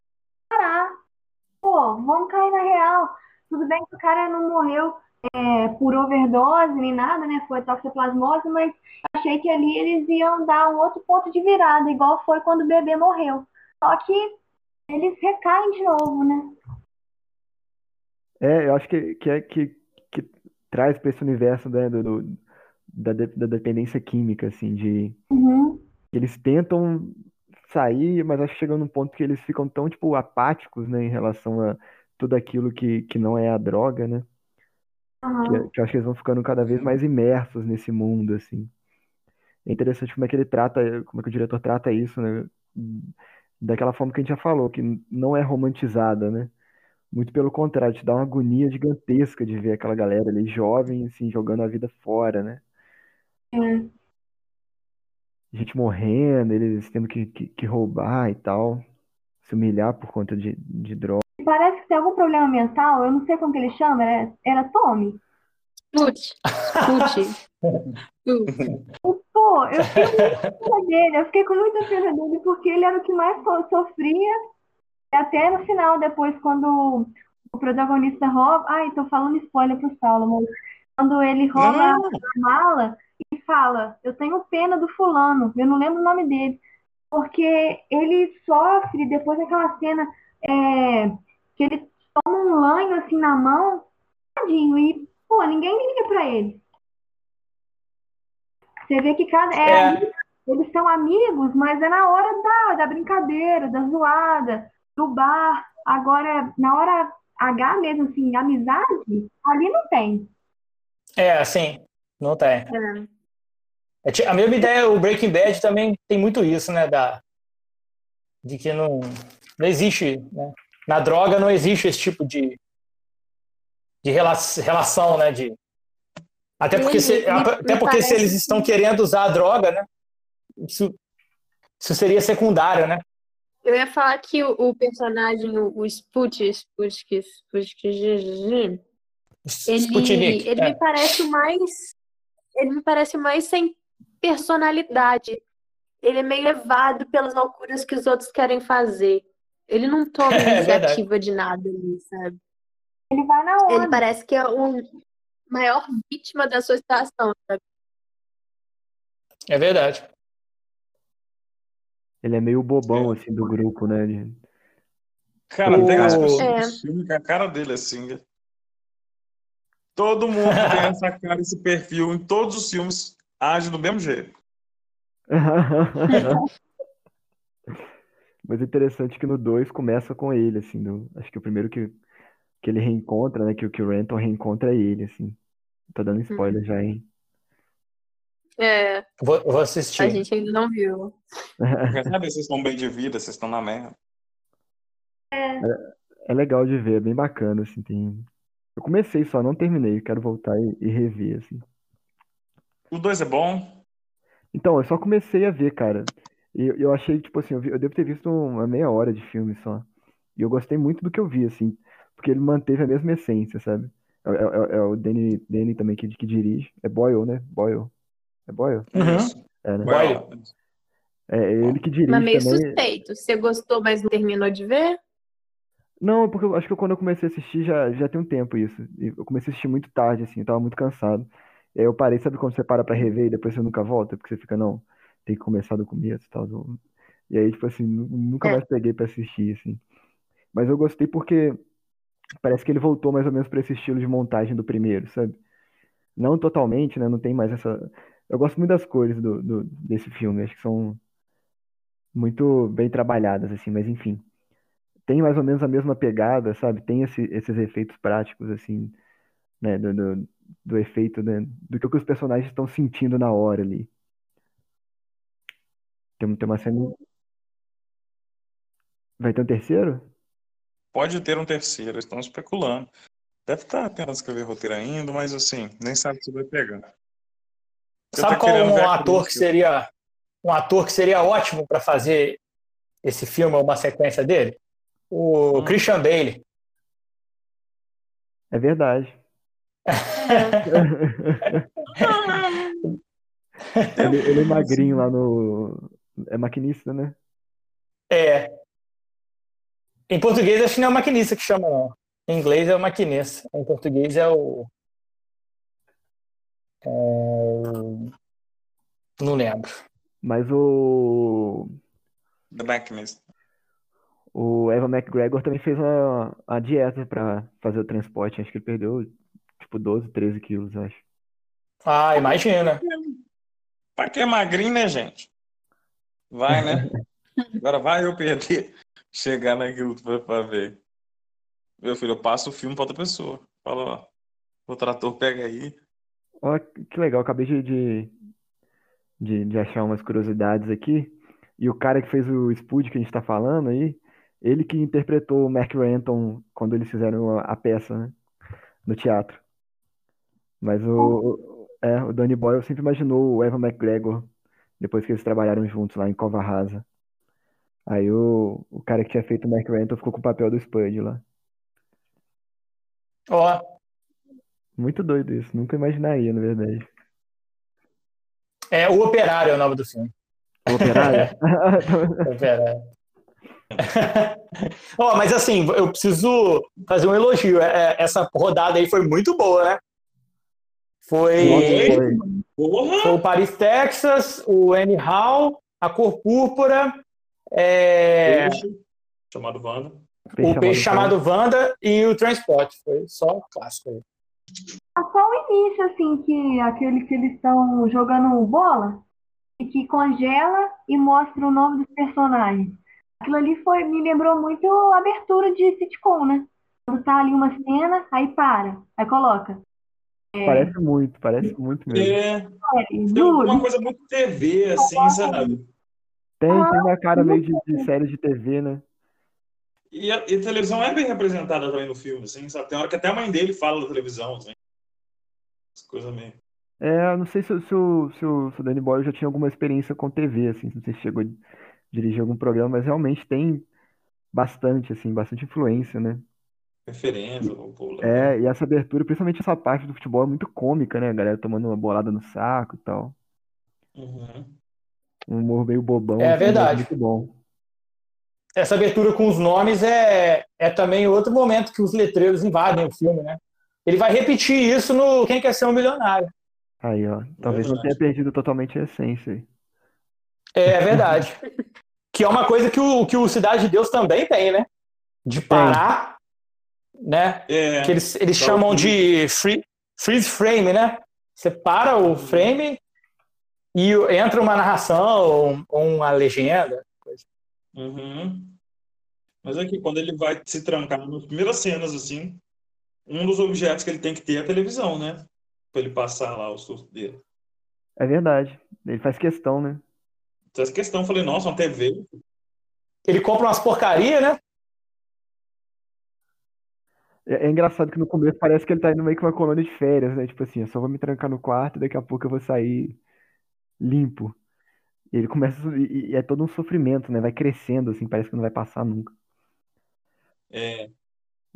Pô, vamos cair na real. Tudo bem que o cara não morreu é, por overdose nem nada, né? Foi toxoplasmose, mas achei que ali eles iam dar um outro ponto de virada, igual foi quando o bebê morreu. Só que eles recaem de novo, né? É, eu acho que, que é que, que traz para esse universo né, do, do- da, da dependência química, assim, de Uhum. eles tentam sair, mas acho que chega num ponto que eles ficam tão, tipo, apáticos, né, em relação a tudo aquilo que, que não é a droga, né? Aham. Que, que eu acho que eles vão ficando cada vez mais imersos nesse mundo, assim. É interessante como é que ele trata, como é que o diretor trata isso, né? Daquela forma que a gente já falou, que não é romantizada, né? Muito pelo contrário, te dá uma agonia gigantesca de ver aquela galera ali jovem, assim, jogando a vida fora, né? É. Gente morrendo, eles tendo que, que, que roubar e tal, se humilhar por conta de, de droga. Parece que tem algum problema mental, eu não sei como que ele chama, era, era Tommy. Put. Put. Pô, eu fiquei com muita dele, eu fiquei com muita pena dele porque ele era o que mais so- sofria. E até no final, depois, quando o protagonista rouba. Ai, tô falando spoiler pro Saulo, mas quando ele rouba Não. a mala e fala: Eu tenho pena do fulano, eu não lembro o nome dele. Porque ele sofre depois daquela cena é, que ele toma um lanho assim na mão, tadinho, e, pô, ninguém liga pra ele. Você vê que cada. é, É. eles são amigos, mas é na hora da, da brincadeira, da zoada, do bar. Agora, na hora H mesmo, assim, amizade, ali não tem. é assim, não tem. É. É ti- a mesma ideia, o Breaking Bad também tem muito isso, né? Da, de que não, não existe, né? Na droga não existe esse tipo de, de rela- relação, né? De, até porque, Me- se, me- até me porque se eles estão querendo usar a droga, né? Isso, isso seria secundário, né? Eu ia falar que o, o personagem, o, o Sput, Sputnik, Sputnik, ele, ele é. me parece o mais ele me parece mais sem personalidade. Ele é meio levado pelas loucuras que os outros querem fazer. Ele não toma É iniciativa de nada ali, sabe? Ele vai na onda. Ele parece que é o maior vítima da sua situação, sabe? É verdade. Ele é meio bobão, assim, do grupo, né? de- Cara, O- tem as pessoas É. filme a cara dele é assim. Todo mundo tem essa cara, esse perfil em todos os filmes, age do mesmo jeito. Mas é interessante que no 2 começa com ele, assim, do- acho que o primeiro que, que ele reencontra, né, que, o- que o Renton reencontra é ele, assim. Tô dando spoiler já, hein? É, Vou, vou a assistir. gente ainda não viu. Quer saber, vocês estão bem de vida, vocês estão na merda. É legal de ver, é bem bacana, assim, tem... Eu comecei só, não terminei, quero voltar e, e rever, assim. O 2 é bom. Então, eu só comecei a ver, cara. E eu, eu achei, tipo assim, eu, vi- eu devo ter visto uma meia hora de filme só. E eu gostei muito do que eu vi, assim, porque ele manteve a mesma essência, sabe? É, é- é o Danny, Danny também que, que dirige. É Boyle, né? Boyle. É Boyle? Uhum. Isso. É, né? Boyle. É ele que dirige Mas meio também. suspeito. Você gostou, mas não terminou de ver? Não, porque eu acho que quando eu comecei a assistir já, já tem um tempo isso. E eu comecei a assistir muito tarde, assim, eu tava muito cansado. E aí eu parei, sabe quando você para pra rever e depois você nunca volta? Porque você fica, não, tem que começar do começo e tal. do- E aí, tipo assim, nu- nunca É. mais peguei pra assistir, assim. Mas eu gostei porque parece que ele voltou mais ou menos pra esse estilo de montagem do primeiro, sabe? Não totalmente, né? Não tem mais essa. Eu gosto muito das cores do, do- desse filme, acho que são muito bem trabalhadas, assim, mas enfim tem mais ou menos a mesma pegada, sabe? Tem esse- esses efeitos práticos, assim, né? Do, do, do efeito, né? Do que os personagens estão sentindo na hora ali. Tem, tem uma cena. Vai ter um terceiro? Pode ter um terceiro, estão especulando. Deve estar tentando escrever roteiro ainda, mas assim, nem sabe se vai pegar. Eu Sabe qual um ator que seria um ator que seria ótimo para fazer esse filme ou uma sequência dele? O Hum. Christian Bale. É verdade. Ele, ele é magrinho lá no. É maquinista, né? É. Em português acho que não é o maquinista que chama, não. Em inglês é o maquinista. Em português é o. é o- Não lembro. Mas o. The Machinist. O Evan McGregor também fez uma, uma dieta pra fazer o transporte. Acho que ele perdeu tipo 12, 13 quilos, acho. Ah, imagina. Pra que é magrinho, né, gente? Vai, né? Agora vai eu perder. Chegar naquilo pra, pra ver. Meu filho, eu passo o filme pra outra pessoa. Fala, ó. O trator pega aí. Ó, que legal, acabei de, de, de, de achar umas curiosidades aqui. E o cara que fez o Spud que a gente tá falando aí, ele que interpretou o Mark Renton quando eles fizeram a, peça, né? No teatro. Mas o, é, o Danny Boyle sempre imaginou o Evan McGregor depois que eles trabalharam juntos lá em Cova Rasa. Aí o, o cara que tinha feito o Mark Renton ficou com o papel do Spud lá. Ó, Muito doido isso, nunca imaginaria, na verdade. é O Operário é o nome do filme. O operário? O Operário. Ó, mas assim, eu preciso fazer um elogio. É, Essa rodada aí foi muito boa, né? Foi, foi. Foi o Paris, Texas, o Annie Hall, a Cor Púrpura, é, Peixe, chamado Wanda. o Peixe Chamado Wanda e o Transport. Foi só clássico aí. É só o início, assim, que aquele que eles estão jogando bola e que congela e mostra o nome dos personagens. Aquilo ali foi, me lembrou muito a abertura de sitcom, né? Quando tá ali uma cena, aí para, aí coloca. Parece muito, parece muito mesmo. É, É, tem uma coisa muito TV, assim, sabe? Tem, tem uma cara meio de, de série de TV, né? E a, e a televisão é bem representada também no filme, assim, sabe? Tem hora que até a mãe dele fala da televisão, assim. As coisas meio. É, eu não sei se, o- se, o, se, o, se o Danny Boyle já tinha alguma experiência com TV, assim, não sei se chegou a dirigir algum programa, mas realmente tem bastante, assim, bastante influência, né? referência. lá. É, e essa abertura, principalmente essa parte do futebol, é muito cômica, né? A galera tomando uma bolada no saco e tal. Uhum. Um humor meio bobão. É assim, mas verdade. Muito bom. Essa abertura com os nomes é, é também outro momento que os letreiros invadem o filme, né? Ele vai repetir isso no Quem Quer Ser um Milionário. Aí, ó. Talvez não tenha perdido totalmente a essência aí. É verdade. que é uma coisa que o, que o Cidade de Deus também tem, né? De parar, né? É, Que eles, eles o chamam de free, freeze frame, né? Você para o frame e entra uma narração ou, uma legenda. Uhum. Mas é que quando ele vai se trancar nas primeiras cenas, assim, um dos objetos que ele tem que ter é a televisão, né? Pra ele passar lá o susto dele. É verdade. Ele faz questão, né? Essa questão, eu falei, nossa, uma TV. Ele compra umas porcaria, né? É, é engraçado que no começo parece que ele tá indo meio que uma colônia de férias, né? Tipo assim, eu só vou me trancar no quarto e daqui a pouco eu vou sair limpo. E ele começa. E, e é todo um sofrimento, né? Vai crescendo, assim, parece que não vai passar nunca. É,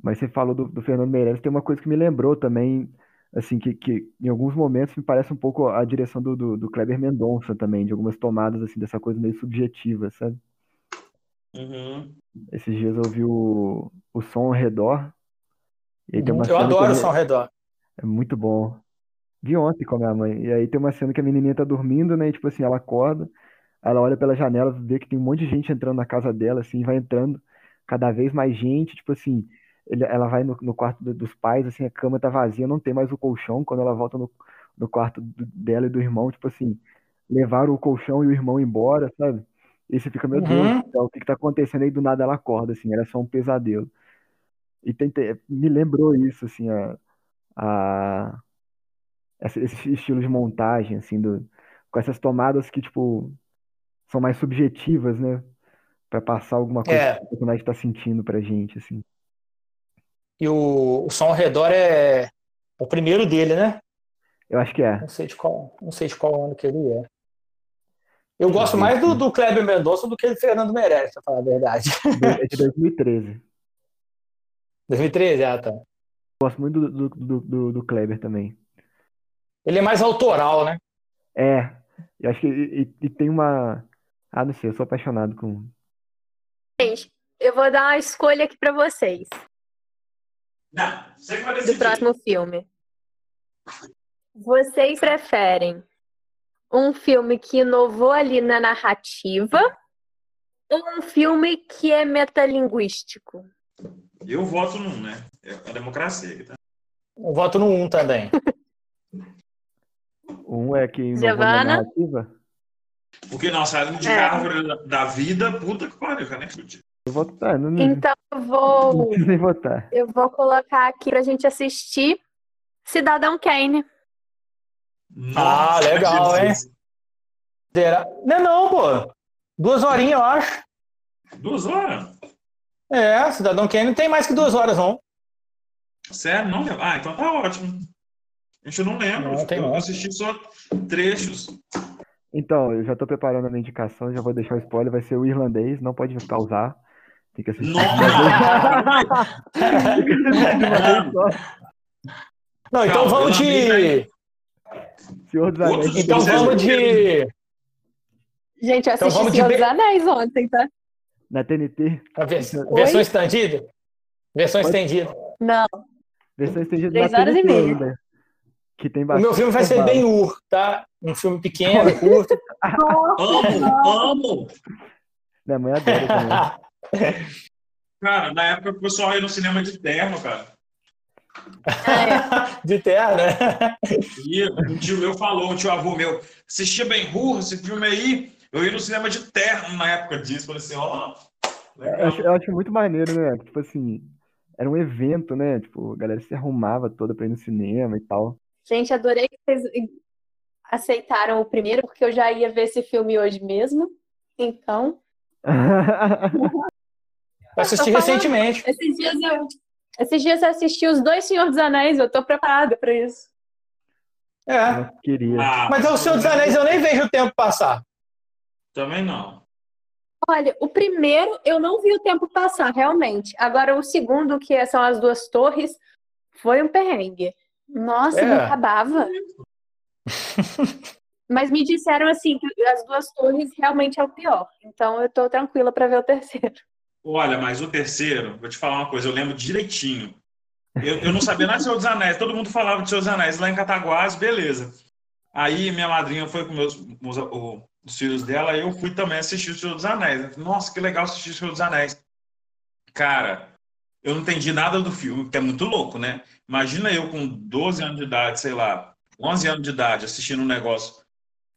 Mas você falou do, do Fernando Meirelles, tem uma coisa que me lembrou também, assim, que, que em alguns momentos me parece um pouco a direção do, do, do Kleber Mendonça também, de algumas tomadas, assim, dessa coisa meio subjetiva, sabe? uhum. Esses dias eu vi o, o Som ao Redor, e tem uma Eu adoro o som ao redor. É muito bom. Vi ontem com a minha mãe. E aí tem uma cena que a menininha tá dormindo, né? E tipo assim, ela acorda, ela olha pela janela, vê que tem um monte de gente entrando na casa dela, assim, vai entrando cada vez mais gente. Tipo assim, ele- ela vai no, no quarto do- dos pais, assim, a cama tá vazia, não tem mais o colchão. Quando ela volta no, no quarto do- dela e do irmão, tipo assim, levaram o colchão e o irmão embora, sabe? E você fica, meu Deus Uhum. céu, o que que tá acontecendo? Aí do nada ela acorda, assim, era só um pesadelo. E tem, tem- me lembrou isso, assim, a, a, essa- esse estilo de montagem, assim, do, com essas tomadas que, tipo, são mais subjetivas, né? Pra passar alguma coisa É. que o personagem tá sentindo pra gente, assim. E o, o som ao redor é o primeiro dele, né? Eu acho que é. Não sei de qual, não sei de qual ano que ele é. Eu gosto mais do, do Kleber Mendonça do que do Fernando Meirelles, pra falar a verdade. É de 2013. 2013, ah, tá. Gosto muito do, do, do, do- do Kleber também. Ele é mais autoral, né? É, eu acho que e, e- e tem uma. Ah, não sei, eu sou apaixonado com. Gente, eu vou dar uma escolha aqui pra vocês Não, você que vai do decidir. próximo filme. Vocês preferem um filme que inovou ali na narrativa ou um filme que é metalinguístico? Eu voto num, né? É a democracia aqui, tá? Eu voto no 1 também. Um é que inovou na narrativa. Porque nossa árvore É. árvore da- da vida, puta que pariu, cara, nem ah, não, não, Então eu vou, nem votar. eu vou colocar aqui pra gente assistir Cidadão Kane. Ah, legal, hein? Será? Não, é não, pô. Duas horinhas, eu acho. Duas horas? É, Cidadão Kane não tem mais que duas horas, não. Sério? Não lembro. Ah, então tá ótimo. Gente, eu não lembro. Não, tem eu não. assisti só trechos. Então, eu já tô preparando a minha indicação, já vou deixar o spoiler, vai ser o irlandês, não pode pausar. Tem que assistir de de. Não, então Calma, vamos de. Senhor dos Outros Anéis. Então vamos de. Gente, eu Então assisti de Senhor be- dos Anéis ontem, tá? Na TNT, A vers- versão estendida? Versão Pode- estendida. Não, versão estendida na Três horas e TNT meia. ainda. Que tem O bastante. meu filme vai ser bem ur, tá? Um filme pequeno, curto. Amo, amo. Minha mãe adora também. Cara, na época o pessoal ia no cinema de terno, cara. de terra, né? E um tio meu falou, um tio avô meu, assistia bem Hur, esse filme aí. Eu ia no cinema de terno na época disso. Falei assim, ó, Eu acho, eu acho muito maneiro, né? Tipo assim, era um evento, né? Tipo, a galera se arrumava toda pra ir no cinema e tal. gente, adorei que vocês aceitaram o primeiro, porque eu já ia ver esse filme hoje mesmo. Então, Eu assisti Tô falando. recentemente. esses dias eu, esses dias eu assisti os dois Senhor dos Anéis, eu tô preparada pra isso. É. Eu queria. Ah, Mas é o Senhor dos Anéis eu nem vejo o tempo passar. Também não. Olha, o primeiro eu não vi o tempo passar, realmente. Agora, o segundo, que são as duas torres, foi um perrengue. Nossa, É. não acabava. Mas me disseram assim que as duas torres realmente é o pior. Então eu tô tranquila pra ver o terceiro. Olha, mas o terceiro, vou te falar uma coisa, eu lembro direitinho. Eu, eu não sabia nada de Senhor dos Anéis, todo mundo falava de Senhor dos Anéis lá em Cataguás, beleza. Aí minha madrinha foi com meus, meus- o- os filhos dela, e eu fui também assistir o Senhor dos Anéis. Nossa, que legal assistir o Senhor dos Anéis. Cara, eu não entendi nada do filme, que é muito louco, né? Imagina eu com 12 anos de idade, sei lá, 11 anos de idade, assistindo um negócio.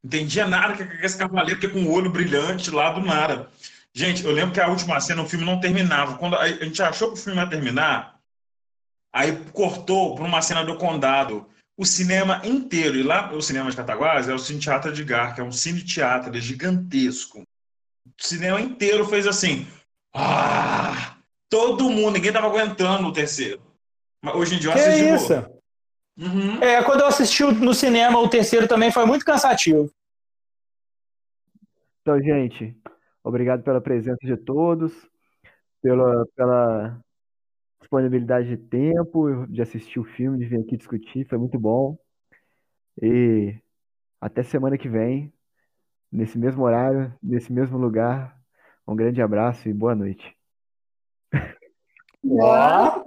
Entendia nada que que esse cavaleiro que com o olho brilhante lá do nada. Gente, eu lembro que a última cena, o filme não terminava. Quando a gente achou que o filme ia terminar, aí cortou para uma cena do condado. O cinema inteiro, e lá o cinema de Cataguás é o Cine Teatro Edgar, que é um cine teatro, é gigantesco. O cinema inteiro fez assim. Ah! Todo mundo, ninguém tava aguentando o terceiro. Mas hoje em dia eu Que assisti de isso? Uhum. É, quando eu assisti no cinema, o terceiro também foi muito cansativo. Então, gente, obrigado pela presença de todos, pela, pela disponibilidade de tempo, de assistir o filme, de vir aqui discutir, foi muito bom. E até semana que vem, nesse mesmo horário, nesse mesmo lugar. Um grande abraço e boa noite. Uhul!